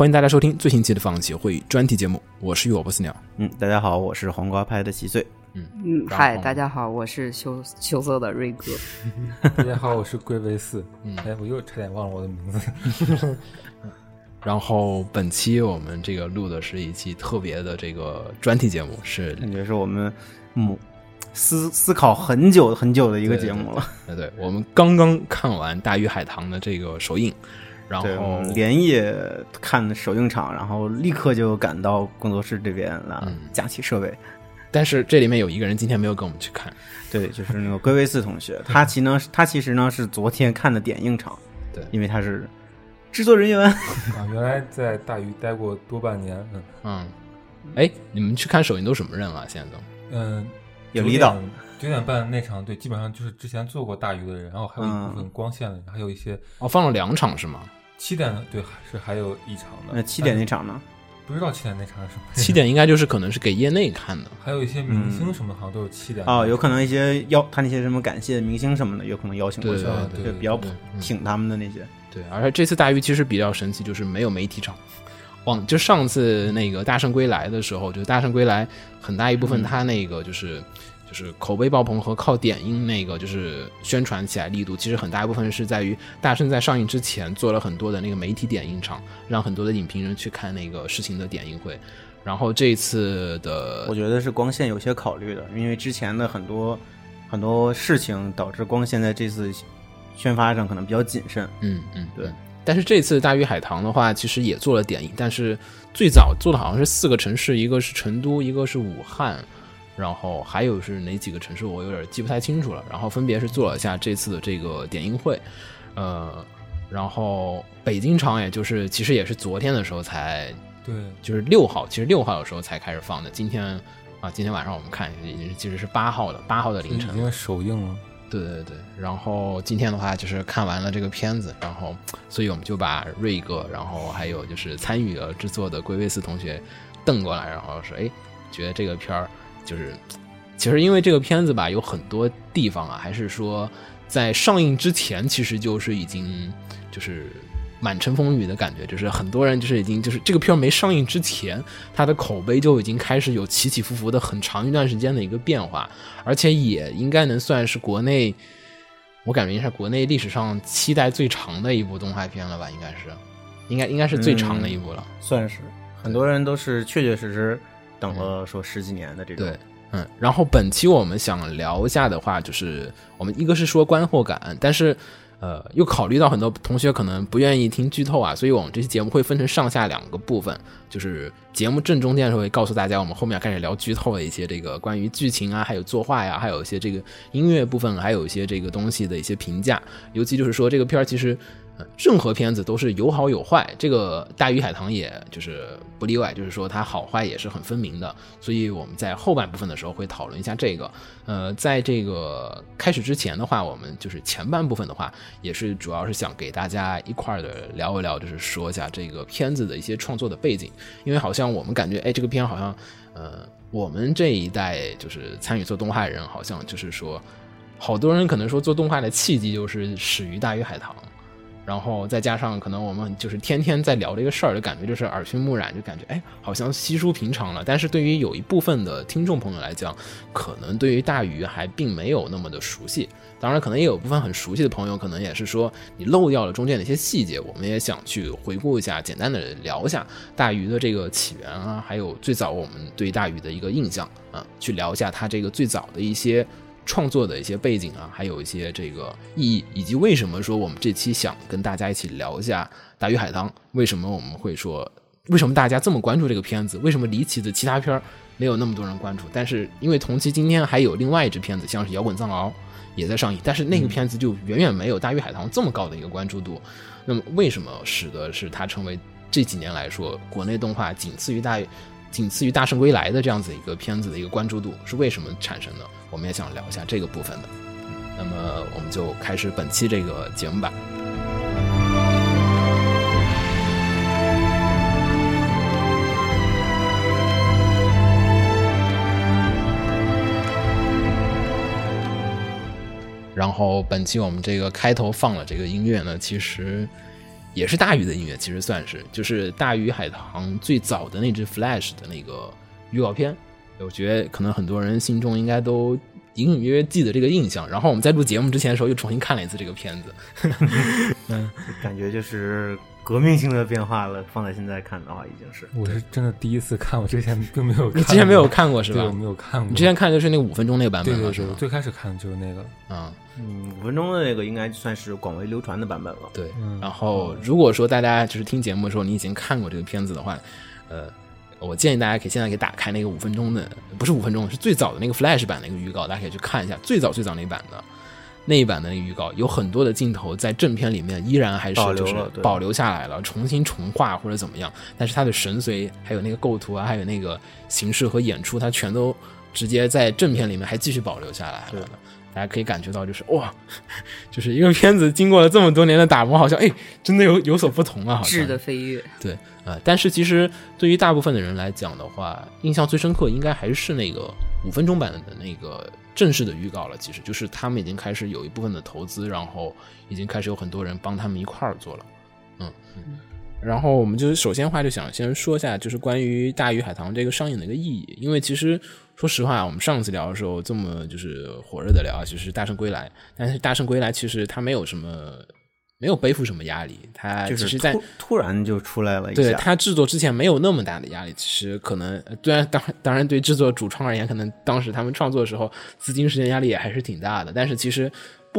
欢迎大家收听最新期的放弃会专题节目，我是我不死鸟。嗯，大家好，我是黄瓜派的七岁。嗯嗯，嗨，大家好，我是羞羞涩的瑞哥。大家好，我是龟威四。嗯，哎，我又差点忘了我的名字。然后本期我们这个录的是一期特别的这个专题节目，是感觉是我们母思思考很久很久的一个节目了。对对，我们刚刚看完《大鱼海棠》的这个首映，然后连夜看首映场，然后立刻就赶到工作室这边了，架起设备。但是这里面有一个人今天没有跟我们去看，对，就是那个龟威四同学，他其呢，他其实呢是昨天看的点映场，对，因为他是。制作人员 啊，原来在大鱼待过多半年，嗯嗯，哎，你们去看首映都什么人啊？现在都，嗯，有李导，九点半那场，对，基本上就是之前做过大鱼的人，然后还有一部分光线的人，还有一些哦，放了两场是吗？七点对，是还有一场的。那七点那场呢？不知道七点那场是什么。七点应该就是可能是给业内看的，还有一些明星什么好像都有七点哦，有可能一些邀他那些什么感谢明星什么的，有可能邀请过去，对，比较挺他们的那些。对，而且这次大鱼其实比较神奇，就是没有媒体场。往就上次那个《大圣归来》的时候，就《大圣归来》很大一部分，他那个就是就是口碑爆棚和靠点映那个就是宣传起来力度，其实很大一部分是在于《大圣》在上映之前做了很多的那个媒体点映场，让很多的影评人去看那个事情的点映会。然后这一次的，我觉得是光线有些考虑的，因为之前的很多很多事情导致光线在这次。宣发上可能比较谨慎，嗯嗯，对。但是这次大鱼海棠的话，其实也做了点映，但是最早做的好像是四个城市，一个是成都，一个是武汉，然后还有是哪几个城市，我有点记不太清楚了。然后分别是做了一下这次的这个点映会，呃，然后北京场也就是其实也是昨天的时候才，对，就是六号，其实六号的时候才开始放的。今天啊，今天晚上我们看已经其实是八号的，八号的凌晨已经首映了。对对对，然后今天的话就是看完了这个片子，然后所以我们就把瑞哥，然后还有就是参与了制作的龟威斯同学瞪过来，然后说：“哎，觉得这个片儿就是，其实因为这个片子吧，有很多地方啊，还是说在上映之前，其实就是已经就是。”满城风雨的感觉，就是很多人就是已经就是这个片没上映之前，它的口碑就已经开始有起起伏伏的很长一段时间的一个变化，而且也应该能算是国内，我感觉应该是国内历史上期待最长的一部动画片了吧？应该是，应该应该是最长的一部了，算是很多人都是确确实实等了说十几年的这种。对，嗯，然后本期我们想聊一下的话，就是我们一个是说观后感，但是。呃，又考虑到很多同学可能不愿意听剧透啊，所以我们这期节目会分成上下两个部分。就是节目正中间的时候会告诉大家，我们后面开始聊剧透的一些这个关于剧情啊，还有作画呀，还有一些这个音乐部分，还有一些这个东西的一些评价。尤其就是说这个片儿其实。任何片子都是有好有坏，这个《大鱼海棠》也就是不例外，就是说它好坏也是很分明的。所以我们在后半部分的时候会讨论一下这个。呃，在这个开始之前的话，我们就是前半部分的话，也是主要是想给大家一块的聊一聊，就是说一下这个片子的一些创作的背景。因为好像我们感觉，哎，这个片好像，呃，我们这一代就是参与做动画人，好像就是说，好多人可能说做动画的契机就是始于《大鱼海棠》。然后再加上可能我们就是天天在聊这个事儿，就感觉就是耳熏目染，就感觉哎，好像稀疏平常了。但是对于有一部分的听众朋友来讲，可能对于大鱼还并没有那么的熟悉。当然，可能也有部分很熟悉的朋友，可能也是说你漏掉了中间的一些细节。我们也想去回顾一下，简单的聊一下大鱼的这个起源啊，还有最早我们对大鱼的一个印象啊，去聊一下它这个最早的一些。创作的一些背景啊，还有一些这个意义，以及为什么说我们这期想跟大家一起聊一下《大鱼海棠》？为什么我们会说，为什么大家这么关注这个片子？为什么离奇的其他片儿没有那么多人关注？但是因为同期今天还有另外一支片子，像是《摇滚藏獒》也在上映，但是那个片子就远远没有《大鱼海棠》这么高的一个关注度。那么为什么使得是它成为这几年来说国内动画仅次于大仅次于《大圣归来》的这样子一个片子的一个关注度是为什么产生的？我们也想聊一下这个部分的。那么，我们就开始本期这个节目吧。然后，本期我们这个开头放了这个音乐呢，其实也是大鱼的音乐，其实算是就是大鱼海棠最早的那支 Flash 的那个预告片，我觉得可能很多人心中应该都隐隐约约记得这个印象。然后我们在录节目之前的时候又重新看了一次这个片子，嗯感觉就是革命性的变化了。放在现在看的话，已经是我是真的第一次看，我之前并没有看过，你之前没有看过是吧对，我？没有看过。你之前看的就是那个五分钟那个版本对对对？最开始看的就是那个，嗯，嗯，五分钟的那个应该算是广为流传的版本了。对。嗯，然后如果说大家就是听节目的时候你已经看过这个片子的话，呃，我建议大家可以现在给打开那个五分钟的，不是五分钟，是最早的那个 Flash 版的一个预告，大家可以去看一下最早最早那一版的。那一版的那个预告有很多的镜头在正片里面依然还是保留就是保留下来了，重新重画或者怎么样，但是它的神髓还有那个构图啊，还有那个形式和演出，它全都直接在正片里面还继续保留下来了。大家可以感觉到，就是哇，就是一个片子经过了这么多年的打磨，好像哎，真的有有所不同啊，好像质的飞跃，对，呃，但是其实对于大部分的人来讲的话，印象最深刻应该还是那个五分钟版的那个正式的预告了。其实就是他们已经开始有一部分的投资，然后已经开始有很多人帮他们一块儿做了，嗯。然后我们就是首先的话就想先说一下，就是关于《大鱼海棠》这个上映的一个意义，因为其实说实话，我们上次聊的时候这么就是火热的聊，就是《大圣归来》，但是《大圣归来》其实它没有什么没有背负什么压力，它就是只是在突突然就出来了一下，对他制作之前没有那么大的压力，其实可能呃虽然当当然对制作主创而言，可能当时他们创作的时候资金时间压力也还是挺大的，但是其实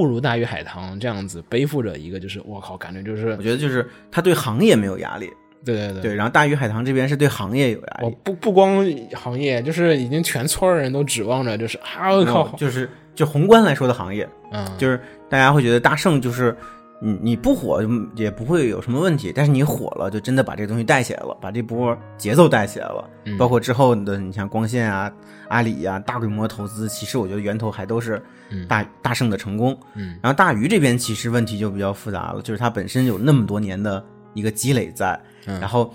不如大鱼海棠这样子背负着一个就是我靠，感觉就是我觉得就是他对行业没有压力，对对对。对，然后大鱼海棠这边是对行业有压力，我不不光行业，就是已经全村人都指望着，就是啊我靠，就是就宏观来说的行业，嗯，就是大家会觉得大圣就是你你不火也不会有什么问题，但是你火了，就真的把这个东西带起来了，把这波节奏带起来了。嗯包括之后的你像光线啊、阿里啊，大规模投资，其实我觉得源头还都是嗯大、大圣的成功。嗯然后大鱼这边其实问题就比较复杂了，就是它本身有那么多年的一个积累在，嗯然后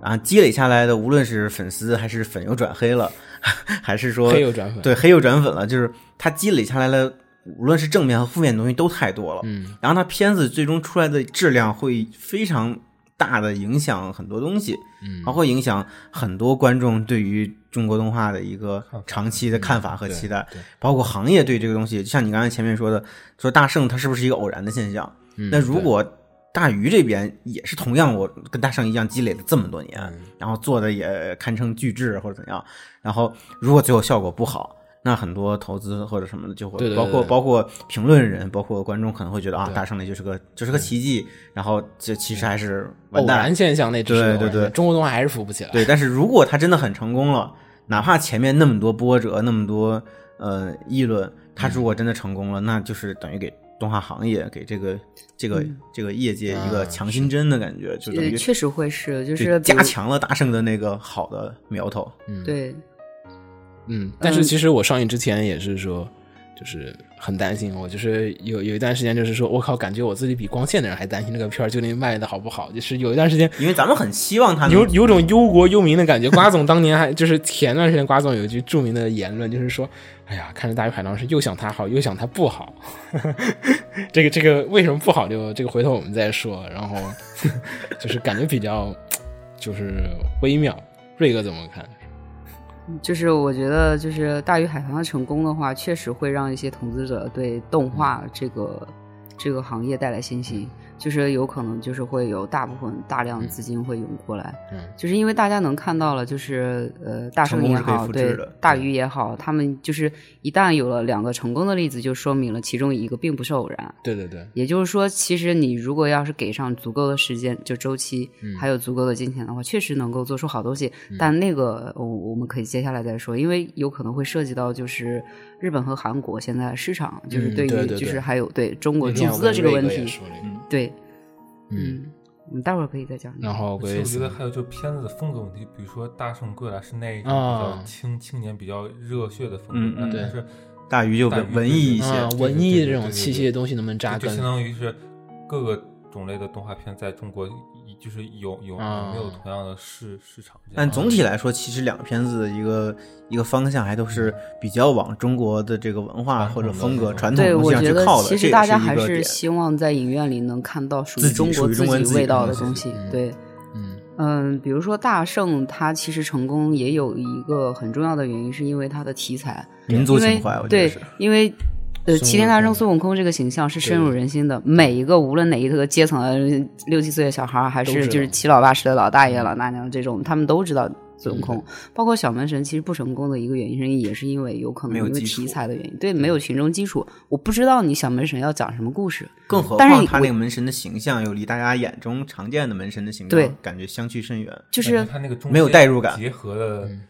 啊积累下来的，无论是粉丝还是粉又转黑了，还是说黑又转粉，对黑又转粉了，就是它积累下来的，无论是正面和负面的东西都太多了。嗯然后它片子最终出来的质量会非常大的影响很多东西，嗯然后会影响很多观众对于中国动画的一个长期的看法和期待，包括行业对这个东西，就像你刚才前面说的，说大圣它是不是一个偶然的现象？嗯那如果大鱼这边也是同样，我跟大圣一样积累了这么多年，嗯然后做的也堪称巨制或者怎样，然后如果最后效果不好，那很多投资或者什么的就会，对对对包括包括评论人，包括观众可能会觉得啊，大圣那就是个就是个奇迹，然后这其实还是完蛋偶然。现象那只是对对对。中国动画还是扶不起来，对，但是如果他真的很成功了，哪怕前面那么多波折，那么多呃议论，他如果真的成功了，那就是等于给动画行业、给这个这个、这个业界一个嗯强心针的感觉，就等于呃确实会是，就就是加强了大圣的那个好的苗头。嗯。对，嗯，但是其实我上映之前也是说，就是很担心，我就是有有一段时间就是说，我靠，感觉我自己比光线的人还担心这个片儿究竟卖的好不好，就是有一段时间因为咱们很希望他有有种忧国忧民的感觉。瓜总当年还就是前段时间，瓜总有一句著名的言论，就是说，哎呀，看着大鱼海棠是又想它好，又想它不好。这个这个为什么不好就这个回头我们再说。然后 就是感觉比较 就是微妙。瑞哥怎么看？就是我觉得，就是大鱼海棠的成功的话，确实会让一些投资者对动画这个这个行业带来信心，就是有可能就是会有大部分大量资金会涌过来，嗯就是因为大家能看到了，就是呃大圣也好，对大鱼也好，他们就是一旦有了两个成功的例子，就说明了其中一个并不是偶然。对对对，也就是说，其实你如果要是给上足够的时间，就周期，嗯还有足够的金钱的话，确实能够做出好东西。但那个，我我们可以接下来再说，因为有可能会涉及到就是日本和韩国现在市场，就是嗯对于就是还有对中国那天注资的这个问题，对，嗯，嗯，我们待会儿可以再讲。然后其实我觉得还有就是片子的风格问题，比如说《大圣归来》是那一种比啊较青青年、比较热血的风格，但是大鱼就文文艺一些，文艺这种气息的东西能不能扎根就相？当于是各个种类的动画片在中国就是有有没有同样的市市场？但总体来说，其实两个片子的一个一个方向还都是比较往中国的这个文化或者风格、传统对，东西我觉得上去靠的。其实大家还是希望在影院里能看到属于中国自己己味道的东西对，嗯嗯，比如说大圣，它其实成功也有一个很重要的原因，是因为它的题材，民族情怀，我觉得对是。，因为呃，齐天大圣孙悟空这个形象是深入人心的，每一个无论哪一个阶层的六七岁的小孩儿，还是就是七老八十的老大爷老大娘这种，他们都知道孙悟对。空。包括小门神其实不成功的一个原因，是也是因为有可能因为题材的原因，对，没有群众基础，我不知道你小门神要讲什么故事。更何况但是你我他那个门神的形象又离大家眼中常见的门神的形象对感觉相去甚远。就是他那个中没有代入感。结合的嗯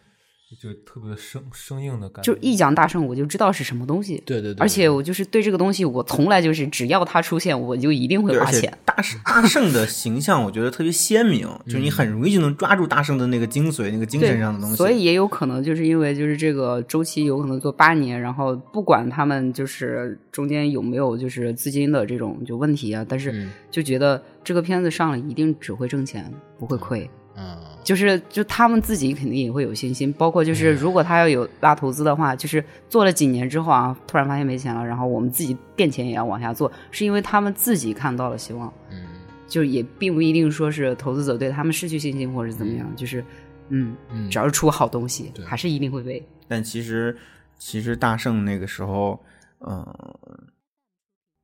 就特别的生生硬的感觉。就一讲大圣，我就知道是什么东西。对对对，而且我就是对这个东西，我从来就是只要它出现，我就一定会花钱。大圣大圣的形象，我觉得特别鲜明，就是你很容易就能抓住大圣的那个精髓、那个精神上的东西。所以也有可能就是因为就是这个周期有可能做八年，然后不管他们就是中间有没有就是资金的这种就问题啊，但是嗯就觉得这个片子上了一定只会挣钱，不会亏。嗯就是就他们自己肯定也会有信心，包括就是如果他要有拉投资的话，就是做了几年之后啊，突然发现没钱了，然后我们自己垫钱也要往下做，是因为他们自己看到了希望。嗯就也并不一定说是投资者对他们失去信心或者怎么样，就是嗯，嗯，只要是出好东西，对还是一定会被。但其实其实大圣那个时候，呃，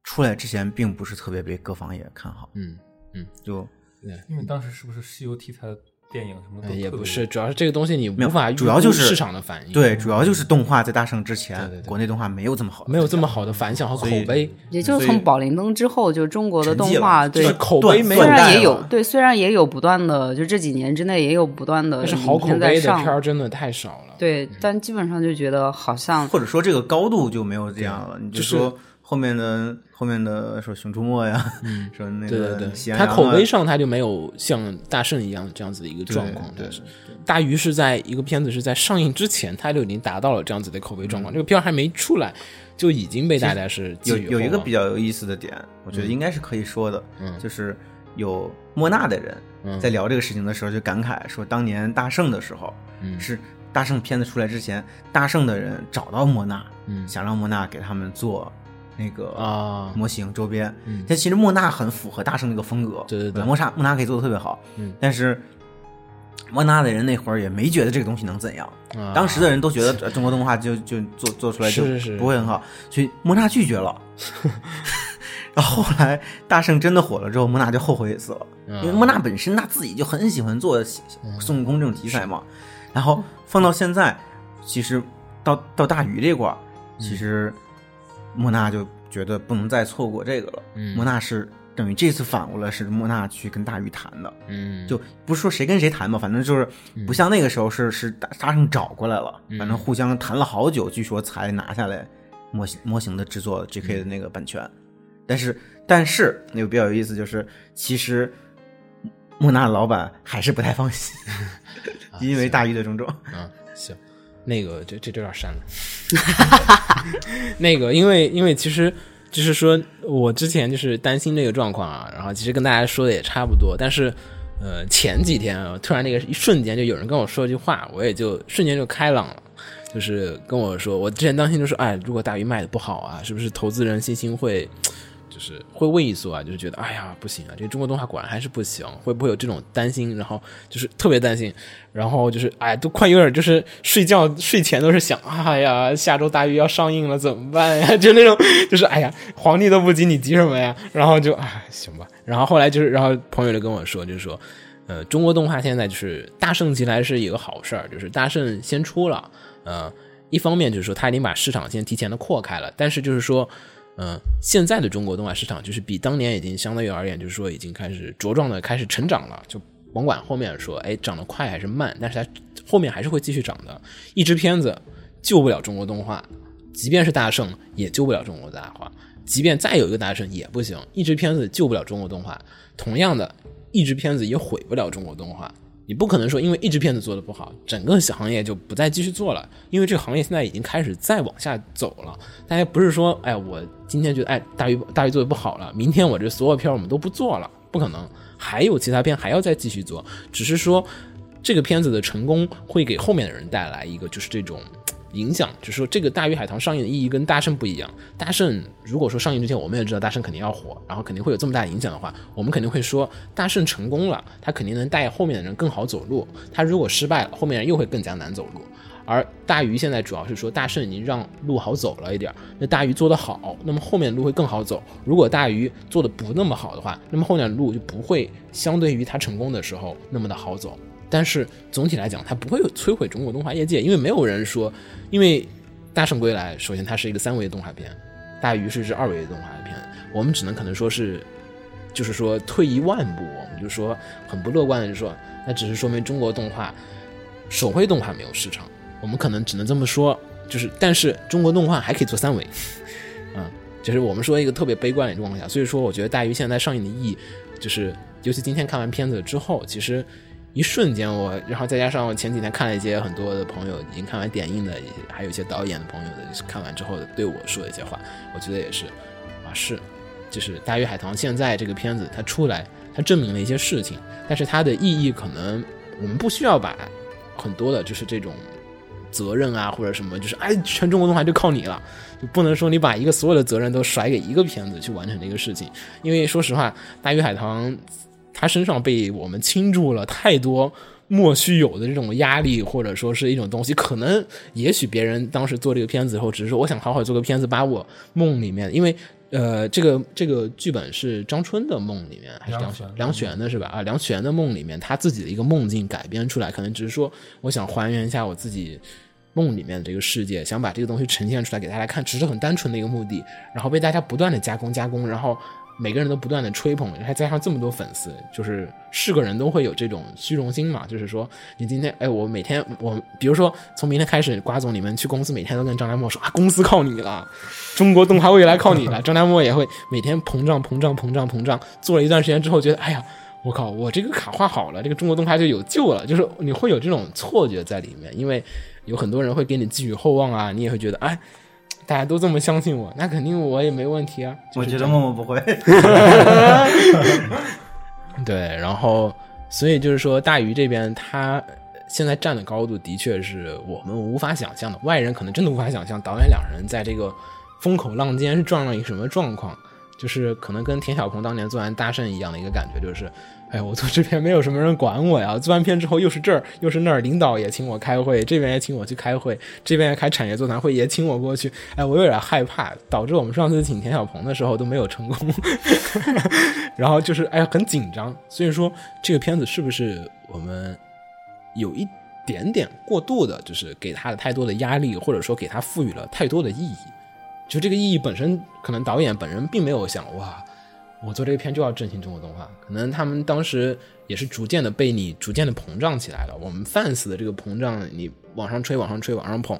出来之前并不是特别被各方也看好，嗯嗯就因为当时是不是西游题材的电影什么的也不是，主要是这个东西你没有无法主要就是市场的反应，对，主要就是动画在大圣之前，对对对。国内动画没有这么好，没有这么好的反响和口碑，也就是从宝莲灯之后，就中国的动画对就是口碑没有虽然也有对，虽然也有不断的，就这几年之内也有不断的但是好口碑的上。片儿真的太少了。对，但基本上就觉得好像或者说这个高度就没有这样了。你就是说后面的后面的说《熊出没》呀，嗯。说那对对对。个喜，羊它羊啊。口碑上他就没有像大圣一样这样子的一个状况。对大鱼是在一个片子是在上映之前，他就已经达到了这样子的口碑状况。这个片儿还没出来，就已经被大家是有有一个比较有意思的点，我觉得应该是可以说的，嗯。就是有莫纳的人嗯。在聊这个事情的时候就感慨说，当年大圣的时候嗯。是大圣片子出来之前，大圣的人找到莫纳，嗯。想让莫纳给他们做那个啊。模型周边。嗯。但其实莫纳很符合大圣那个风格，对对对。莫纳莫纳可以做的特别好，嗯。但是莫纳的人那会儿也没觉得这个东西能怎样，啊。当时的人都觉得呃中国动画就就做做出来就不会很好，所以莫纳拒绝了。然后后来大圣真的火了之后，莫纳就后悔死了，因为莫纳本身他自己就很喜欢做孙悟空这种题材嘛。然后放到现在，其实到到大鱼这块儿，其实莫娜就觉得不能再错过这个了。嗯莫娜是等于这次反过来是莫娜去跟大鱼谈的，嗯就不是说谁跟谁谈吧，反正就是不像那个时候是是大大圣找过来了，嗯反正互相谈了好久，据说才拿下来模型模型的制作 J.K. 的那个版权。但是但是那个比较有意思就是，其实莫娜的老板还是不太放心，因为大鱼的种种。嗯，行，那个这这这有点删了。那个，因为因为其实就是说我之前就是担心这个状况啊，然后其实跟大家说的也差不多，但是呃前几天啊，突然那个一瞬间就有人跟我说一句话，我也就瞬间就开朗了。就是跟我说，我之前担心就是，哎，如果大鱼卖的不好啊，是不是投资人信心会，就是会畏缩啊？就是觉得，哎呀，不行啊，这中国动画果然还是不行，会不会有这种担心？然后就是特别担心，然后就是，哎，都快有点就是睡觉睡前都是想，哎呀，下周大鱼要上映了怎么办呀？就那种，就是哎呀，皇帝都不急，你急什么呀？然后就，哎，行吧。然后后来就是，然后朋友就跟我说，就是说。呃，中国动画现在就是大圣其实还是一个好事儿，就是大圣先出了，呃，一方面就是说他已经把市场先提前的扩开了，但是就是说，嗯、现在的中国动画市场就是比当年已经相对于而言，就是说已经开始茁壮的开始成长了，就甭管后面说，哎，长得快还是慢，但是它后面还是会继续涨的。一支片子救不了中国动画，即便是大圣也救不了中国动画，即便再有一个大圣也不行，一支片子救不了中国动画。同样的，一支片子也毁不了中国动画。你不可能说因为一支片子做的不好，整个行业就不再继续做了，因为这个行业现在已经开始再往下走了。大家不是说，哎，我今天觉得哎大鱼大鱼做的不好了，明天我这所有片我们都不做了，不可能，还有其他片还要再继续做，只是说这个片子的成功会给后面的人带来一个就是这种。影响就是说，这个《大鱼海棠》上映的意义跟《大圣》不一样。《大圣》如果说上映之前我们也知道《大圣》肯定要火，然后肯定会有这么大的影响的话，我们肯定会说《大圣》成功了，他肯定能带后面的人更好走路。他如果失败了，后面人又会更加难走路。而大鱼现在主要是说，大圣已经让路好走了一点，那大鱼做得好，那么后面的路会更好走。如果大鱼做的不那么好的话，那么后面的路就不会相对于他成功的时候那么的好走。但是总体来讲，它不会有摧毁中国动画业界，因为没有人说，因为《大圣归来》首先它是一个三维动画片，《大鱼》是是二维动画片，我们只能可能说是，就是说退一万步，我们就说很不乐观的就说，那只是说明中国动画手绘动画没有市场，我们可能只能这么说，就是但是中国动画还可以做三维，嗯，就是我们说一个特别悲观的状况下，所以说我觉得《大鱼》现在上映的意义，就是尤其今天看完片子之后，其实。一瞬间，我然后再加上我前几天看了一些很多的朋友已经看完点映的，还有一些导演的朋友的看完之后对我说的一些话，我觉得也是啊，是，就是《大鱼海棠》现在这个片子它出来，它证明了一些事情，但是它的意义可能我们不需要把很多的，就是这种责任啊或者什么，就是哎，全中国动画就靠你了，就不能说你把一个所有的责任都甩给一个片子去完成这个事情，因为说实话，《大鱼海棠》。他身上被我们倾注了太多莫须有的这种压力，或者说是一种东西。可能也许别人当时做这个片子后，只是说我想好好做个片子，把我梦里面，因为呃，这个这个剧本是张春的梦里面，还是梁梁璇的是吧？啊，梁璇的梦里面，他自己的一个梦境改编出来，可能只是说我想还原一下我自己梦里面的这个世界，想把这个东西呈现出来给大家看，只是很单纯的一个目的，然后被大家不断的加工加工，然后。每个人都不断的吹捧，还加上这么多粉丝，就是是个人都会有这种虚荣心嘛。就是说，你今天，哎，我每天，我比如说从明天开始，瓜总你们去公司，每天都跟张大墨说啊，公司靠你了，中国动画未来靠你了。张大墨也会每天膨胀膨胀膨胀膨胀，做了一段时间之后，觉得，哎呀，我靠，我这个卡画好了，这个中国动画就有救了。就是你会有这种错觉在里面，因为有很多人会给你寄予厚望啊，你也会觉得，哎。大家都这么相信我，那肯定我也没问题啊。我觉得默默不会。对，然后所以就是说，大鱼这边他现在站的高度的确是我们无法想象的，外人可能真的无法想象导演两人在这个风口浪尖是撞了一个什么状况，就是可能跟田小鹏当年做完大圣一样的一个感觉，就是。哎，我做这片没有什么人管我呀。做完片之后又是这儿又是那儿，领导也请我开会，这边也请我去开会，这边开产业座谈会也请我过去。哎，我有点害怕，导致我们上次请田小鹏的时候都没有成功。然后就是哎很紧张，所以说这个片子是不是我们有一点点过度的，就是给他了太多的压力，或者说给他赋予了太多的意义？就这个意义本身，可能导演本人并没有想哇。我做这个片就要振兴中国动画，可能他们当时也是逐渐的被你逐渐的膨胀起来了。我们 fans 的这个膨胀，你往上吹，往上吹，往上捧，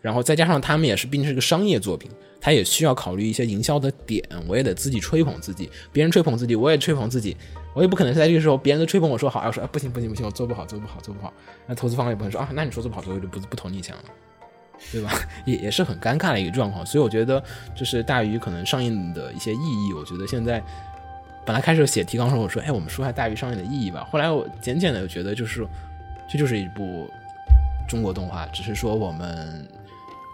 然后再加上他们也是毕竟是个商业作品，他也需要考虑一些营销的点。我也得自己吹捧自己，别人吹捧自己，我也吹捧自己。我也不可能在这个时候，别人都吹捧我说好，要说不行不行不行，我做不好做不好做不好。那投资方也不能说啊，那你说做不好，所以我就不不投你钱了。对吧？也也是很尴尬的一个状况，所以我觉得就是大鱼可能上映的一些意义，我觉得现在本来开始写提纲的时候我说，哎，我们说下大鱼上映的意义吧。后来我简简的觉得就是，这就是一部中国动画，只是说我们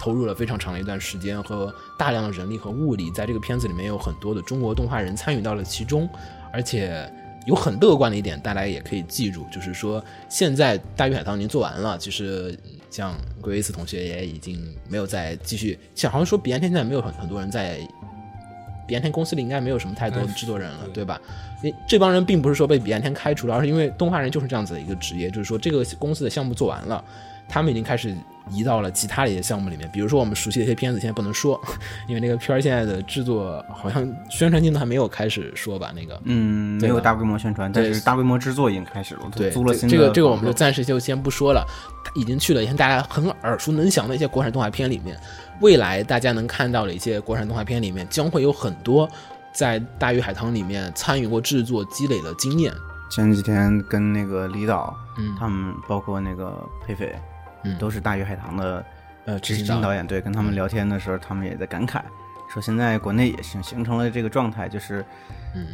投入了非常长的一段时间和大量的人力和物力，在这个片子里面有很多的中国动画人参与到了其中，而且有很乐观的一点，大家也可以记住，就是说现在大鱼海棠已经做完了，其实。像 Grace 同学也已经没有再继续，像好像说彼岸天现在没有很很多人在彼岸天公司里，应该没有什么太多的制作人了，对吧？因这帮人并不是说被彼岸天开除了，而是因为动画人就是这样子的一个职业，就是说这个公司的项目做完了，他们已经开始。移到了其他的一些项目里面，比如说我们熟悉的一些片子，现在不能说，因为那个片儿现在的制作好像宣传进度还没有开始说吧？那个，嗯，没有大规模宣传，但是大规模制作已经开始了。对，租了新的。这个这个我们就暂时就先不说了，已经去了一些大家很耳熟能详的一些国产动画片里面。未来大家能看到的一些国产动画片里面，将会有很多在《大鱼海棠》里面参与过制作、积累的经验。前几天跟那个李导，嗯，他们包括那个裴斐。嗯，都是大鱼海棠的，呃，执行导演。对，跟他们聊天的时候，他们也在感慨，说现在国内也形形成了这个状态，就是，嗯，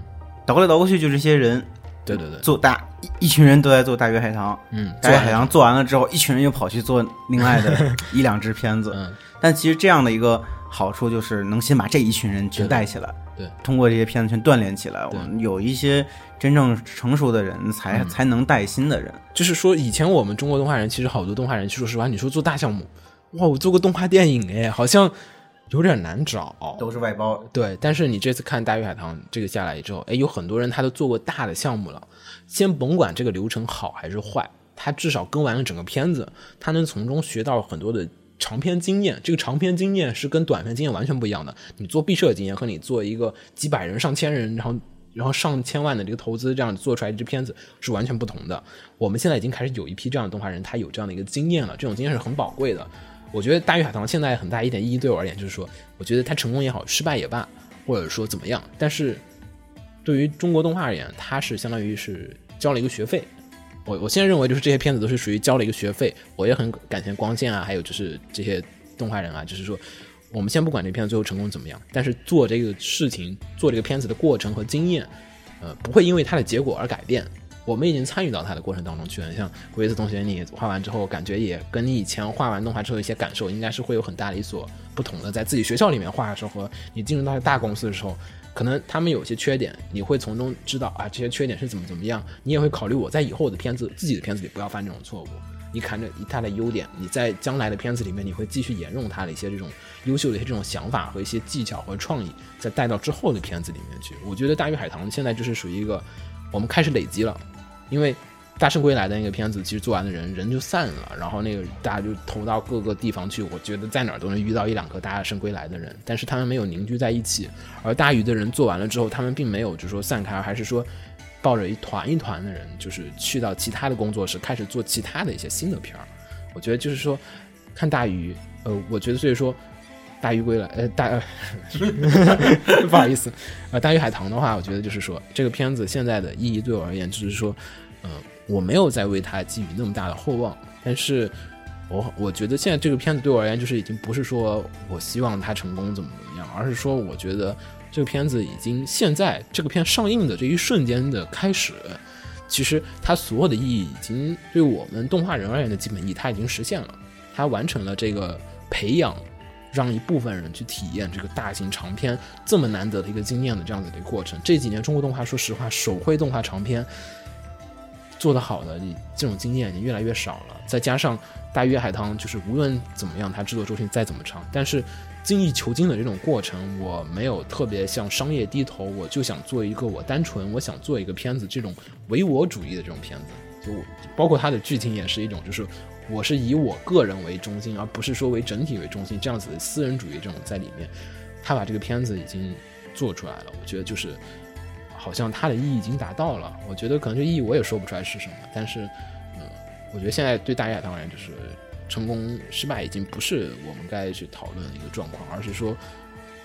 倒过来倒过去就这些人对对对，做大一一群人都在做大鱼海棠，嗯，大鱼海棠。做完了之后，一群人又跑去做另外的 一两支片子。嗯，但其实这样的一个好处就是能先把这一群人全带起来，对，通过这些片子全锻炼起来，我对们有一些真正成熟的人才、嗯才能带新的人。就是说，以前我们中国动画人，其实好多动画人，说实话，你说做大项目，哇，我做个动画电影，哎，好像有点难找。都是外包，对，但是你这次看《大鱼海棠》这个下来之后，哎，有很多人他都做过大的项目了。先甭管这个流程好还是坏，他至少跟完了整个片子，他能从中学到很多的长篇经验。这个长篇经验是跟短篇经验完全不一样的。你做毕设的经验和你做一个几百人、上千人，然后然后上千万的这个投资这样做出来这片子是完全不同的。我们现在已经开始有一批这样的动画人，他有这样的一个经验了，这种经验是很宝贵的。我觉得《大鱼海棠》现在很大一点意义对我而言，就是说，我觉得它成功也好，失败也罢，或者说怎么样，但是对于中国动画而言，它是相当于是交了一个学费。我我现在认为就是这些片子都是属于交了一个学费，我也很感谢光线啊，还有就是这些动画人啊，就是说，我们先不管这片子最后成功怎么样，但是做这个事情、做这个片子的过程和经验，呃，不会因为它的结果而改变。我们已经参与到它的过程当中去了。像鬼子同学，你画完之后，感觉也跟你以前画完动画之后一些感受，应该是会有很大的一所不同的。在自己学校里面画的时候，和你进入到大公司的时候，可能他们有些缺点，你会从中知道啊，这些缺点是怎么怎么样。你也会考虑我在以后的片子、自己的片子里不要犯这种错误。你看着他的优点，你在将来的片子里面，你会继续沿用他的一些这种优秀的一些这种想法和一些技巧和创意，再带到之后的片子里面去。我觉得《大鱼海棠》现在就是属于一个我们开始累积了。因为《大圣归来》的那个片子，其实做完的人人就散了，然后那个大家就投到各个地方去。我觉得在哪儿都能遇到一两个大圣归来的人，但是他们没有凝聚在一起。而大鱼的人做完了之后，他们并没有就是说散开，还是说抱着一团一团的人，就是去到其他的工作室开始做其他的一些新的片儿。我觉得就是说，看大鱼，呃，我觉得所以说。大鱼归来，呃，大，不好意思，呃，大鱼海棠的话，我觉得就是说，这个片子现在的意义对我而言，就是说，嗯、我没有再为他寄予那么大的厚望，但是我我觉得现在这个片子对我而言，就是已经不是说我希望他成功怎么怎么样，而是说我觉得这个片子已经现在这个片上映的这一瞬间的开始，其实它所有的意义已经对我们动画人而言的基本意义，它已经实现了，它完成了这个培养。让一部分人去体验这个大型长片这么难得的一个经验的这样子的一个过程。这几年中国动画，说实话，手绘动画长片做得好的，你这种经验已经越来越少了。再加上《大鱼海棠》，就是无论怎么样，它制作周期再怎么长，但是精益求精的这种过程，我没有特别向商业低头，我就想做一个我单纯我想做一个片子，这种唯我主义的这种片子，就包括它的剧情也是一种就是。我是以我个人为中心，而不是说为整体为中心，这样子的私人主义这种在里面，他把这个片子已经做出来了。我觉得就是好像它的意义已经达到了。我觉得可能这意义我也说不出来是什么，但是嗯，我觉得现在对大鱼海棠而言，就是成功失败已经不是我们该去讨论的一个状况，而是说，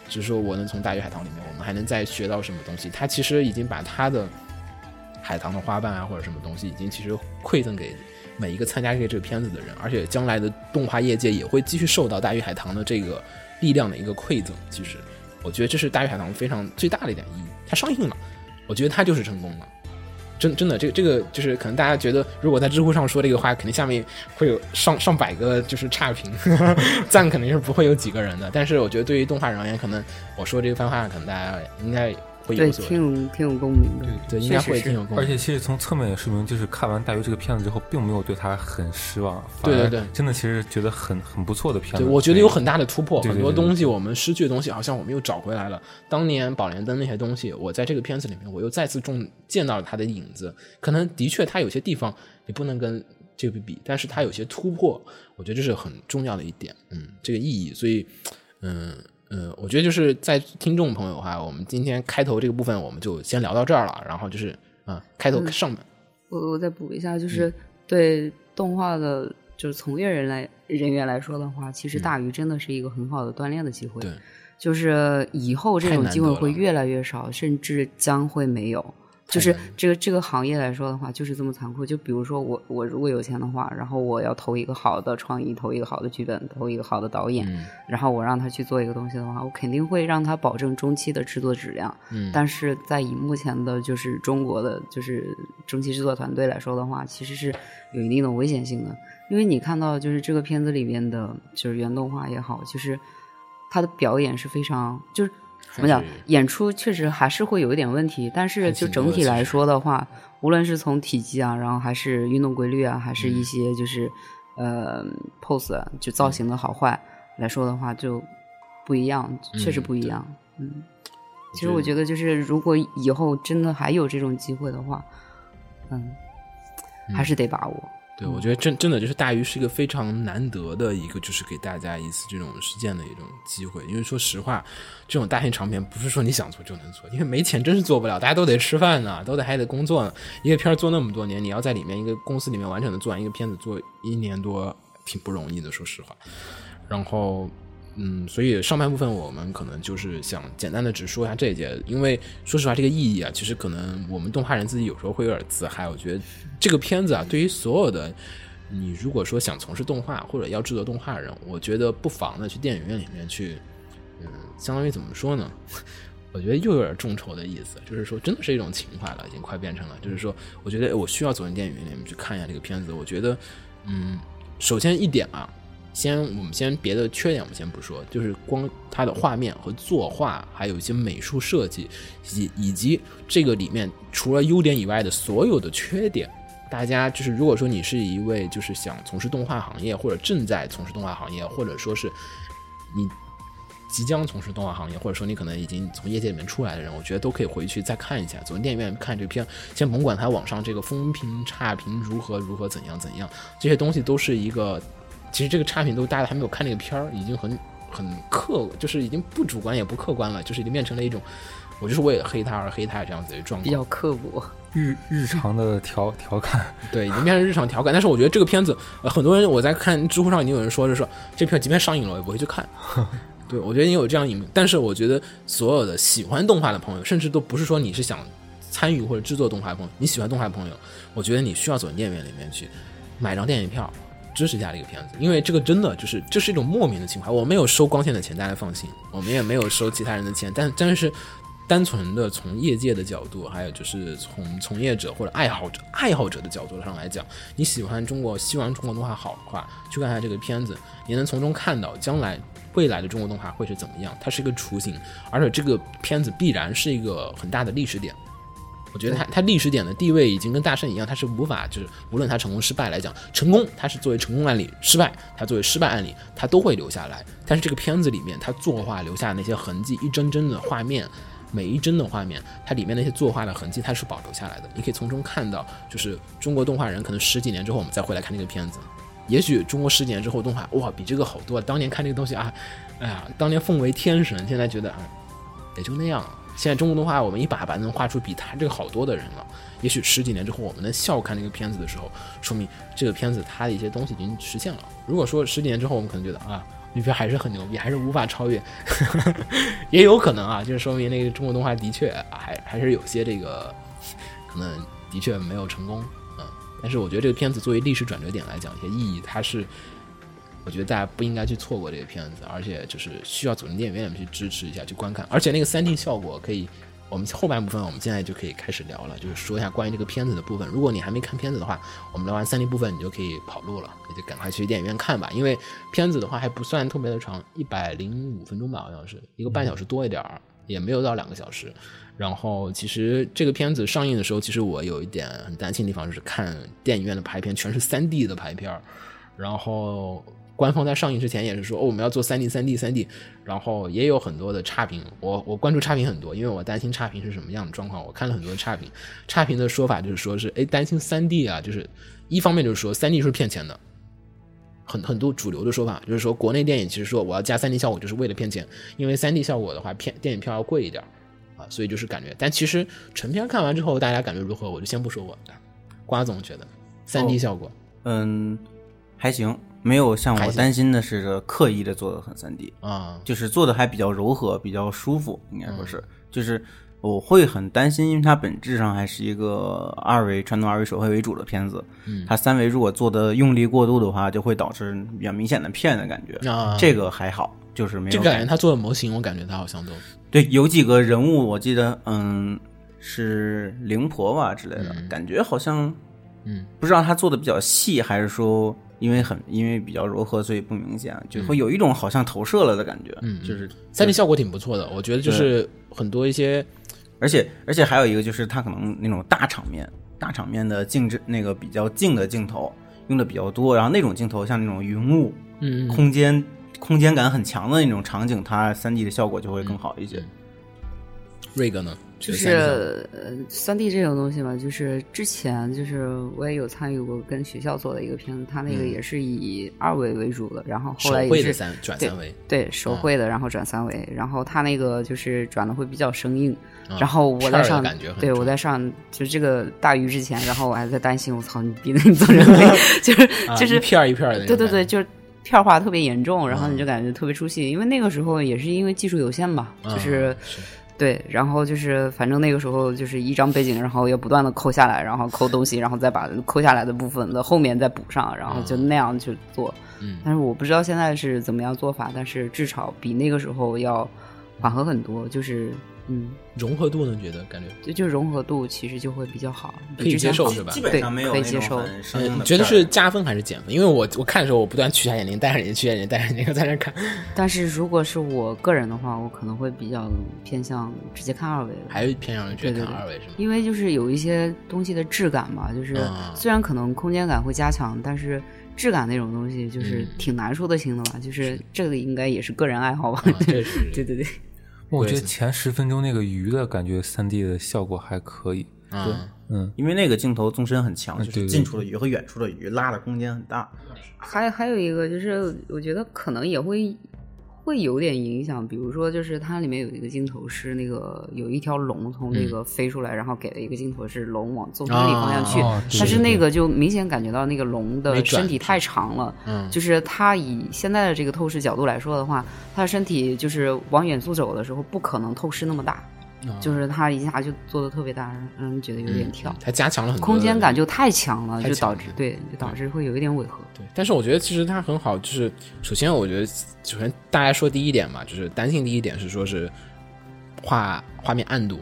只是说我能从大鱼海棠里面，我们还能再学到什么东西。他其实已经把他的海棠的花瓣啊或者什么东西，已经其实馈赠给。每一个参加这这个片子的人，而且将来的动画业界也会继续受到大鱼海棠的这个力量的一个馈赠。其实，我觉得这是大鱼海棠非常最大的一点意义。它上映了，我觉得他就是成功了。真真的，这个这个就是可能大家觉得，如果在知乎上说这个话，肯定下面会有上上百个就是差评，赞肯定是不会有几个人的。但是我觉得对于动画人而言，可能我说这番话，可能大家应该。会对，挺有挺有共鸣的，对，应该会挺有共鸣。而且其实从侧面也说明，就是看完大鱼这个片子之后，并没有对他很失望，对对对，真的其实觉得很很不错的片子。对，我觉得有很大的突破，对对对很多东西我们失去的东西，好像我们又找回来了。当年宝莲灯那些东西，我在这个片子里面，我又再次中见到了它的影子。可能的确，它有些地方你不能跟这个比，但是它有些突破，我觉得这是很重要的一点。嗯，这个意义，所以，嗯。嗯，我觉得就是在听众朋友哈，我们今天开头这个部分我们就先聊到这儿了。然后就是啊，开头上面，我我再补一下，就是对动画的，就是从业人来人员来说的话，其实大鱼真的是一个很好的锻炼的机会。对，就是以后这种机会会越来越少，甚至将会没有。就是这个这个行业来说的话，就是这么残酷。就比如说我我如果有钱的话，然后我要投一个好的创意，投一个好的剧本，投一个好的导演，嗯然后我让他去做一个东西的话，我肯定会让他保证中期的制作质量。嗯，但是在以目前的就是中国的就是中期制作团队来说的话，其实是有一定的危险性的，因为你看到就是这个片子里面的就是原动画也好，就是他的表演是非常就是怎么讲，演出确实还是会有一点问题，但是就整体来说的话，无论是从体积啊，然后还是运动规律啊，还是一些就是、呃 pose 啊就造型的好坏来说的话，就不一样，确实嗯不一样，嗯。其实我觉得，就是如果以后真的还有这种机会的话，嗯，还是得把握。对，我觉得真真的就是大鱼是一个非常难得的一个，就是给大家一次这种实践的一种机会。因为说实话，这种大型长片不是说你想做就能做，因为没钱真是做不了，大家都得吃饭呢，都得还得工作呢。一个片儿做那么多年，你要在里面一个公司里面完整的做完一个片子，做一年多挺不容易的，说实话。然后，嗯，所以上半部分我们可能就是想简单的只说一下这一节，因为说实话，这个意义啊，其实可能我们动画人自己有时候会有点自嗨。我觉得这个片子啊，对于所有的你如果说想从事动画或者要制作动画的人，我觉得不妨呢去电影院里面去，嗯，相当于怎么说呢？我觉得又有点众筹的意思，就是说真的是一种情怀了，已经快变成了，就是说，我觉得我需要走进电影院里面去看一下这个片子。我觉得，嗯，首先一点啊，先我们先别的缺点我们先不说，就是光它的画面和作画，还有一些美术设计，以以及这个里面除了优点以外的所有的缺点，大家就是如果说你是一位就是想从事动画行业，或者正在从事动画行业，或者说是你即将从事动画行业，或者说你可能已经从业界里面出来的人，我觉得都可以回去再看一下，走进电影院看这个片，先甭管它网上这个风评差评如何如何怎样怎样，这些东西都是一个，其实这个差评都大家还没有看那个片儿，已经很很客，就是已经不主观也不客观了，就是已经变成了一种，我就是为了黑他而黑他这样子的状况。比较刻薄，日日常的调调侃，对，已经变成日常调侃。但是我觉得这个片子，呃、很多人我在看知乎上已经有人说，是说这片即便上映了，我也不会去看。对，我觉得也有这样影，但是我觉得所有的喜欢动画的朋友，甚至都不是说你是想参与或者制作动画的朋友，你喜欢动画的朋友，我觉得你需要走进电影院里面去买张电影票，支持一下这个片子，因为这个真的就是这是一种莫名的情怀。我没有收光线的钱，大家放心，我们也没有收其他人的钱，但但是单纯的从业界的角度，还有就是从从业者或者爱好者爱好者的角度上来讲，你喜欢中国，希望中国动画好的话，去看一下这个片子，你能从中看到将来未来的中国动画会是怎么样。它是一个雏形，而且这个片子必然是一个很大的历史点。我觉得他他历史点的地位已经跟大圣一样，他是无法就是无论他成功失败来讲，成功他是作为成功案例，失败他作为失败案例，他都会留下来。但是这个片子里面，他作画留下那些痕迹，一帧帧的画面，每一帧的画面，它里面那些作画的痕迹，它是保留下来的。你可以从中看到，就是中国动画人可能十几年之后，我们再回来看这个片子，也许中国十几年之后动画哇比这个好多了。当年看这个东西啊，哎呀，当年奉为天神，现在觉得啊也就那样。现在中国动画我们一把把能画出比他这个好多的人了。也许十几年之后我们能笑看这个片子的时候，说明这个片子它的一些东西已经实现了。如果说十几年之后我们可能觉得啊，女片还是很牛逼，还是无法超越，也有可能啊，就是说明那个中国动画的确还还是有些这个可能的确没有成功，嗯。但是我觉得这个片子作为历史转折点来讲，一些意义它是。我觉得大家不应该去错过这个片子，而且就是需要走进电影院去支持一下，去观看。而且那个三 D 效果可以，我们后半部分我们现在就可以开始聊了，就是说一下关于这个片子的部分。如果你还没看片子的话，我们聊完三 D 部分，你就可以跑路了，你就赶快去电影院看吧。因为片子的话还不算特别的长，一百零五分钟吧，好像是一个半小时多一点儿，也没有到两个小时。然后其实这个片子上映的时候，其实我有一点很担心的地方，就是看电影院的排片全是三 D 的排片，然后。官方在上映之前也是说，哦，我们要做三 D、三 D、三 D，然后也有很多的差评。我我关注差评很多，因为我担心差评是什么样的状况。我看了很多差评，差评的说法就是说是，哎，担心三 D 啊，就是一方面就是说三 D 是骗钱的，很很多主流的说法就是说，国内电影其实说我要加三 D 效果就是为了骗钱，因为三 D 效果的话，片电影票要贵一点啊，所以就是感觉。但其实成片看完之后，大家感觉如何？我就先不说我的，瓜总觉得三 D 效果，嗯，还行，没有像我担心的似的刻意的做的很三 D，啊，就是做的还比较柔和，比较舒服，应该说嗯。是，就是我会很担心，因为它本质上还是一个二维传统二维手绘为主的片子，嗯。它三维如果做的用力过度的话，就会导致比较明显的骗的感觉。啊，这个还好，就是没有就感觉他做的模型，我感觉他好像都。对，有几个人物我记得，嗯，是灵婆吧之类的，嗯。感觉好像，嗯，不知道他做的比较细，还是说因为很因为比较柔和，所以不明显，就会有一种好像投射了的感觉，嗯嗯。就是三 D 效果挺不错的。我觉得就是很多一些而且而且还有一个就是它可能那种大场面、大场面的静止那个比较静的镜头用的比较多，然后那种镜头像那种云雾、嗯空间空间感很强的那种场景，它三 D 的效果就会更好一些。瑞哥呢，就觉得 3D 效果是呃，三 D 这种东西嘛，就是之前就是我也有参与过跟学校做的一个片子，它那个也是以二维为主的，然后后来也是绘的三转对三维，对手绘的，然后转三维，然后它那个就是转的会比较生硬，啊然后我在上对我在上就这个大鱼之前，然后我还在担心，我操，你逼的你做人类，就是啊就是一片儿一片儿的对对对，就是片儿化特别严重，然后嗯你就感觉特别出戏，因为那个时候也是因为技术有限吧，啊就是。对，然后就是反正那个时候就是一张背景，然后要不断的抠下来，然后抠东西，然后再把抠下来的部分的后面再补上，然后就那样去做。嗯但是我不知道现在是怎么样做法，但是至少比那个时候要缓和很多。就是嗯，融合度呢？觉得感觉就就融合度其实就会比较好，可以接受是吧基本上没有可以接受你觉得是加分还是减分？因为我我看的时候，我不断取下眼镜，戴上眼镜，取下眼镜，戴上眼镜，在那看，但是如果是我个人的话，我可能会比较偏向直接看二维的。还是偏向于觉得对对对看二维是吗？因为就是有一些东西的质感嘛，就是啊虽然可能空间感会加强，但是质感那种东西就是嗯挺难说得清的吧。就是这个应该也是个人爱好吧。啊这是对对 对，我觉得前十分钟那个鱼的感觉，三 D 的效果还可以。对，嗯，因为那个镜头纵深很强，嗯对对就是近处的鱼和远处的鱼拉的空间很大。还还有一个就是，我觉得可能也会会有点影响。比如说，就是它里面有一个镜头是那个有一条龙从那个飞出来，然后给了一个镜头是龙往纵深里方向去，但是那个就明显感觉到那个龙的身体太长了。嗯，就是它以现在的这个透视角度来说的话，它的身体就是往远处走的时候，不可能透视那么大，啊就是它一下就做的特别大，让人觉得有点跳，它加强了很多空间感就太强了，太就导致对，就导致会有一点违和。对，但是我觉得其实它很好，就是首先我觉得，首先大家说第一点嘛，就是担心第一点是说是画画面暗度，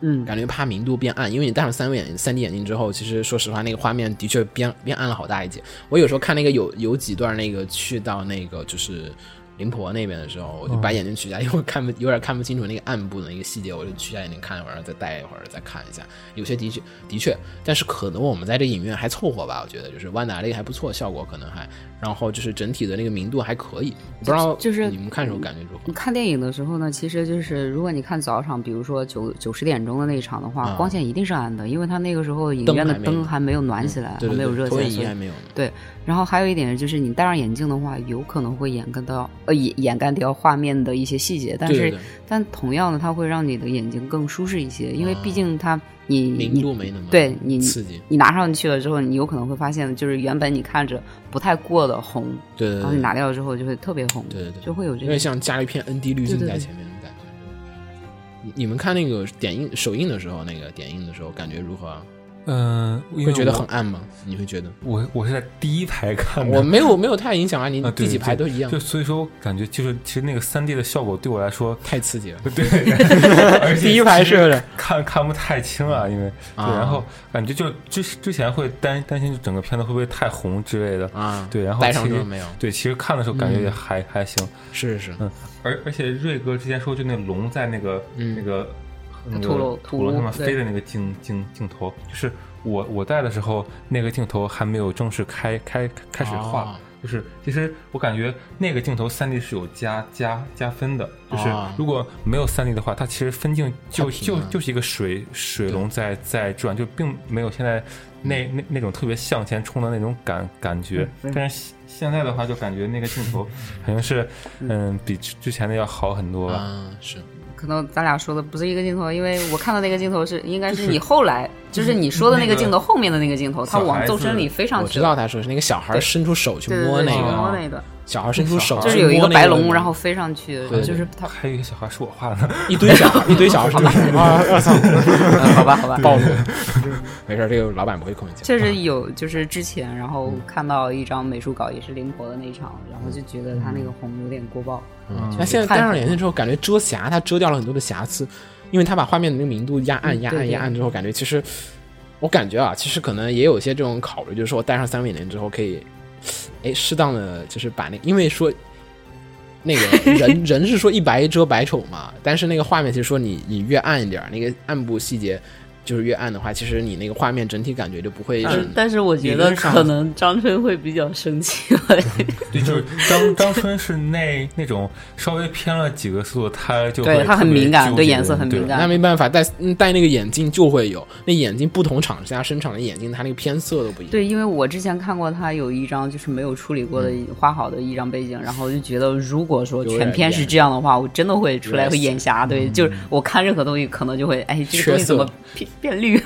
嗯，感觉怕明度变暗，因为你戴上三维眼镜、三 D 眼镜之后，其实说实话，那个画面的确变变暗了好大一截。我有时候看那个有有几段那个去到那个就是灵婆那边的时候，我就把眼睛取下，因为我看不有点看不清楚那个暗部的那个细节，我就取下眼睛看一会儿，再戴一会儿再看一下。有些的确的确，但是可能我们在这个影院还凑合吧，我觉得就是万达那个还不错，效果可能还，然后就是整体的那个明度还可以。我不知道就是你们看的时候感觉如何你？看电影的时候呢，其实就是如果你看早场，比如说九九十点钟的那一场的话，啊光线一定是暗的，因为它那个时候影院的灯还没有暖起来，对对对，还没有热起来，投影仪还没有。对，然后还有一点就是，你戴上眼镜的话，有可能会掩盖到呃掩掩盖掉画面的一些细节，但是但同样的，它会让你的眼睛更舒适一些，因为啊毕竟它你明度没那么对你刺激。你拿上去了之后，你有可能会发现，就是原本你看着不太过的红，对对对然后你拿掉之后就会特别红，对对对就会有这个有点像加了一片 ND 滤镜在前面的感觉。你你们看那个点映首映的时候，那个点映的时候感觉如何啊？嗯，会觉得很暗吗？你会觉得？我我是在第一排看的，我没有没有太影响啊，你第几排都一样。就，所以说，我感觉就是其实那个三 D 的效果对我来说，太刺激了。对，而且第一排是看看不太清啊，因为对，啊。然后感觉就之之前会担担心，就整个片子会不会太红之类的，啊，对，然后其实对，其实看的时候感觉也嗯还、还行，是是是，嗯，而而且瑞哥之前说，就那龙在那个、嗯。那个那个土楼土楼上面土对飞的那个镜镜镜头，就是我我带的时候，那个镜头还没有正式开开开始画。哦。就是，其实我感觉那个镜头三 D 是有加加加分的，就是哦。如果没有三 D 的话，它其实分镜就就就是一个水水龙在在转，就并没有现在那那那种特别向前冲的那种感感觉。嗯但是现现在的话，就感觉那个镜头 好像是嗯。比之之前的要好很多吧。啊是可能咱俩说的不是一个镜头，因为我看到那个镜头是应该是你后来就是你说的那个那个镜头后面的那个镜头，他往纵深里飞上我去我。知道他说是那个小孩伸出手去摸那个，摸那个，小孩伸出手就是有一个白龙，然后飞上去，对就是他。还有一个小孩是我画的，一堆小孩，一堆小孩伸出手啊！我操，嗯好吧，好吧，暴露，没事儿，这个老板不会扣你钱。确实有，就是之前，然后看到一张美术稿，也是灵婆的那一场，然后就觉得他那个红有点过爆。嗯，那现在戴上眼镜之后，感觉遮瑕，它遮掉了很多的瑕疵，因为它把画面的那个明度压暗、压暗、压暗之后，感觉其实我感觉啊，其实可能也有些这种考虑，就是说戴上三维眼镜之后，可以哎适当的就是把那，因为说那个 人人是说一白遮百丑嘛，但是那个画面其实说你你越暗一点，那个暗部细节就是越暗的话，其实你那个画面整体感觉就不会是嗯，但是我觉得可能张春会比较生气。对，就是张张春是那那种稍微偏了几个色度，他就对他很敏感对颜色很敏感那没办法，戴嗯戴那个眼镜就会有，那眼镜不同厂家生产的眼镜，它那个偏色都不一样。对，因为我之前看过他有一张就是没有处理过的画好的一张背景，然后我就觉得如果说全片是这样的话，我真的会出来会眼瞎。对，就是我看任何东西可能就会，哎，这个东西怎么变变绿？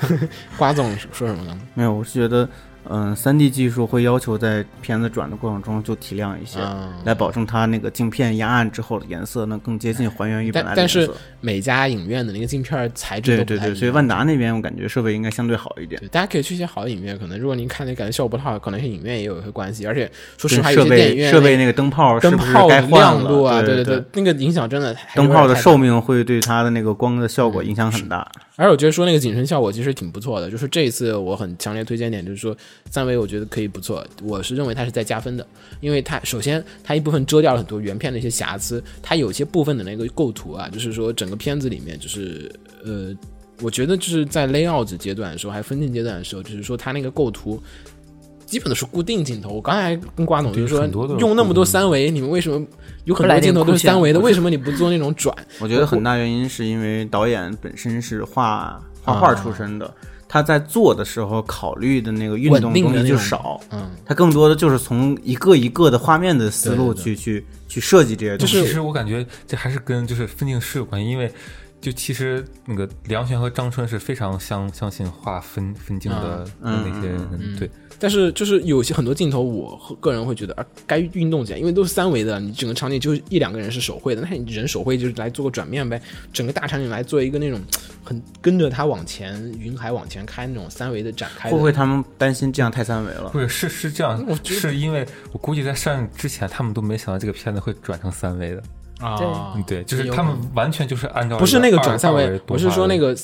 瓜总说什么呢？没有，我是觉得，嗯，三 D 技术会要求在片子转的过程中就提亮一些，嗯来保证它那个镜片压暗之后的颜色能更接近还原于本来的颜但但是色。每家影院的那个镜片材质对对对。所以万达那边我感觉设备应该相对好一点。对，大家可以去一些好的影院，可能如果您看那感觉效果不太好，可能是影院也有一些关系。而且说实话，设备些电影院设备那个灯泡是是泡的该换了？亮度啊，对对，那个影响真的灯泡的寿命会对它的那个光的效果影响很大。而且我觉得说那个景深效果其实挺不错的，就是这一次我很强烈推荐点，就是说三维我觉得可以不错，我是认为它是在加分的，因为它首先它一部分遮掉了很多原片的一些瑕疵，它有些部分的那个构图啊，就是说整个片子里面就是呃，我觉得就是在 layout 阶段的时候，还有分镜阶段的时候，就是说它那个构图。基本都是固定镜头，我刚才跟瓜总就是说用那么多三维，你们为什么有很多镜头都是三维的？为什么你不做那种转？我觉得很大原因是因为导演本身是画画画出身的，他在做的时候考虑的那个运动东西就少，嗯，他更多的就是从一个一个的画面的思路对对去去去设计这些东西。就是其实我感觉这还是跟就是分镜师有关系，因为就其实那个梁璇和张春是非常相相信画分分镜的嗯。那些人，对，但是就是有些很多镜头，我个人会觉得啊，该运动起来，因为都是三维的，你整个场景就一两个人是手绘的，那你人手绘就是来做个转面呗，整个大场景来做一个那种很跟着它往前云海往前开那种三维的展开的。会不会他们担心这样太三维了？不是是是这样我，觉得是因为我估计在上映之前他们都没想到这个片子会转成三维的，啊？嗯对，就是他们完全就是按照不是那个转三维我是说那个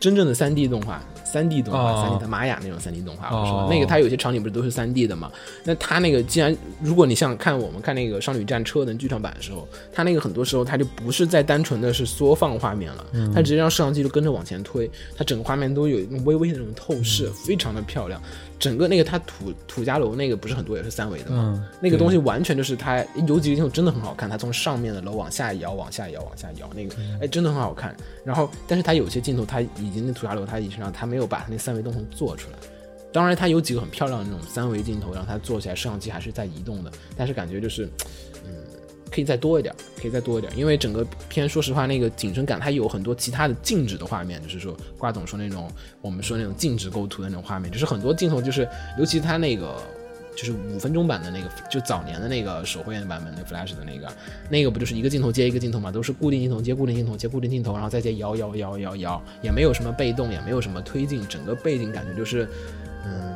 真正的三 D 动画，三 D 动画，哦三 D 的玛雅那种三 D 动画。我说哦那个它有些场景不是都是三 D 的嘛？那它那个既然如果你像看我们看那个《少女战车》的剧场版的时候，它那个很多时候它就不是在单纯的是缩放画面了，嗯它直接让摄像机就跟着往前推，它整个画面都有微微的那种透视，非常的漂亮。整个那个他土土家楼那个不是很多也是三维的嘛？嗯那个东西完全就是它有几个镜头真的很好看，它从上面的楼往下摇，往下摇，往下摇，那个哎真的很好看。然后，但是它有些镜头它已经那土家楼它已经让它没有把它那三维动作做出来。当然，它有几个很漂亮的那种三维镜头，让它做起来摄像机还是在移动的，但是感觉就是，嗯，可以再多一点，可以再多一点，因为整个片说实话那个景深感它有很多其他的静止的画面，就是说瓜总说那种我们说那种静止构图的那种画面，就是很多镜头就是，尤其它那个。就是五分钟版的那个，就早年的那个手绘版本，那 Flash 的那个，那个不就是一个镜头接一个镜头嘛，都是固定镜头接固定镜头接固定镜头，然后再接摇摇摇摇摇，也没有什么被动，也没有什么推进，整个背景感觉就是，嗯，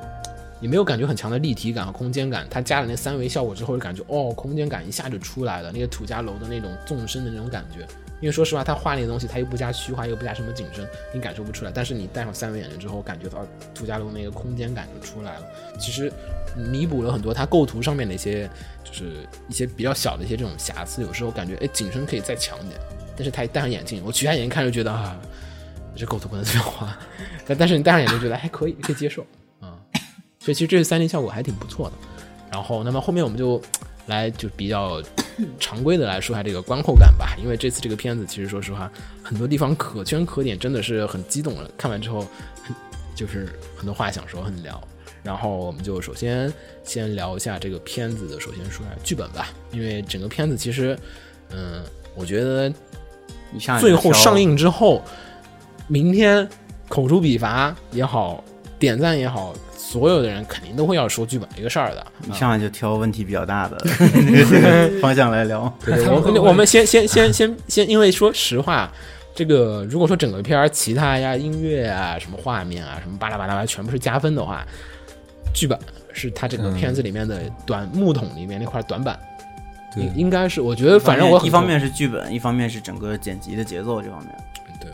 也没有感觉很强的立体感和空间感。它加了那三维效果之后，就感觉哦，空间感一下就出来了，那个土家楼的那种纵深的那种感觉。因为说实话，他画那个东西，他又不加虚化，又不加什么景深，你感受不出来。但是你戴上三维眼镜之后，感觉到土家楼那个空间感就出来了。其实弥补了很多它构图上面的一些，就是一些比较小的一些这种瑕疵。有时候感觉哎，景深可以再强一点。但是他一戴上眼镜，我取下眼镜看就觉得啊，这构图不能这么画。但但是你戴上眼镜觉得还可以，可以接受。所以其实这次三 D 效果还挺不错的。然后，那么后面我们就来就比较 常规的来说下这个观后感吧，因为这次这个片子其实说实话，很多地方可圈可点，真的是很激动了。看完之后，很就是很多话想说，很聊。然后我们就首先先聊一下这个片子的，首先说一下剧本吧，因为整个片子其实，嗯，我觉得一下最后上映之后，明天口诛笔伐也好，点赞也好，所有的人肯定都会要说剧本这个事儿的。一上来就挑问题比较大的这 个方向来聊。对，我们我们先先先先先，因为说实话，这个如果说整个片儿其他呀、音乐啊、什么画面啊、什么巴拉巴拉巴拉全部是加分的话，剧本是他整个片子里面的短木桶里面那块短板，对应应该是我觉得反正我一方面是剧本，一方面是整个剪辑的节奏这方面。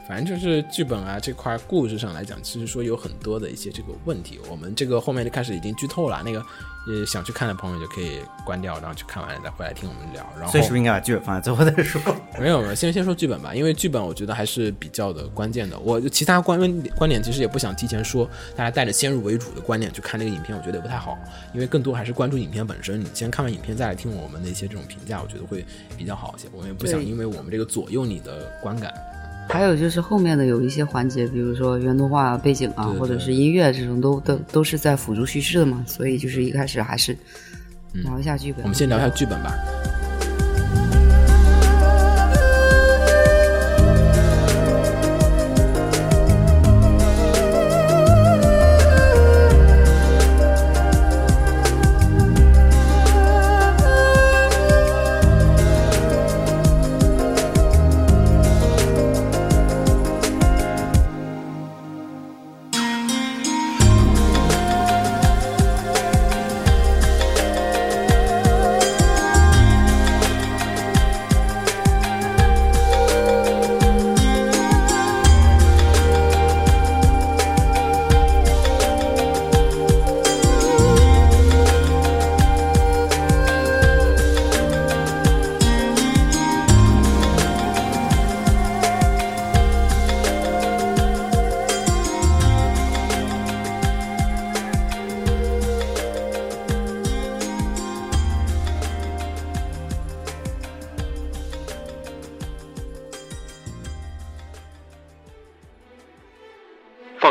对，反正就是剧本啊这块故事上来讲，其实说有很多的一些这个问题，我们这个后面就开始已经剧透了，那个呃想去看的朋友就可以关掉，然后去看完了再回来听我们聊。然后所以是不是应该把剧本放在最后再说？没有没有，先先说剧本吧，因为剧本我觉得还是比较的关键的。我其他观观点其实也不想提前说，大家带着先入为主的观点去看这个影片，我觉得也不太好，因为更多还是关注影片本身。你先看完影片再来听我们的一些这种评价，我觉得会比较好一些。我们也不想因为我们这个左右你的观感。还有就是后面的有一些环节，比如说原动画背景啊，对对或者是音乐这种，都都都是在辅助叙事的嘛，所以就是一开始还是聊一下剧本。我们先聊一下剧本吧。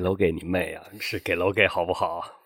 给楼给你妹啊！是给楼给好不好？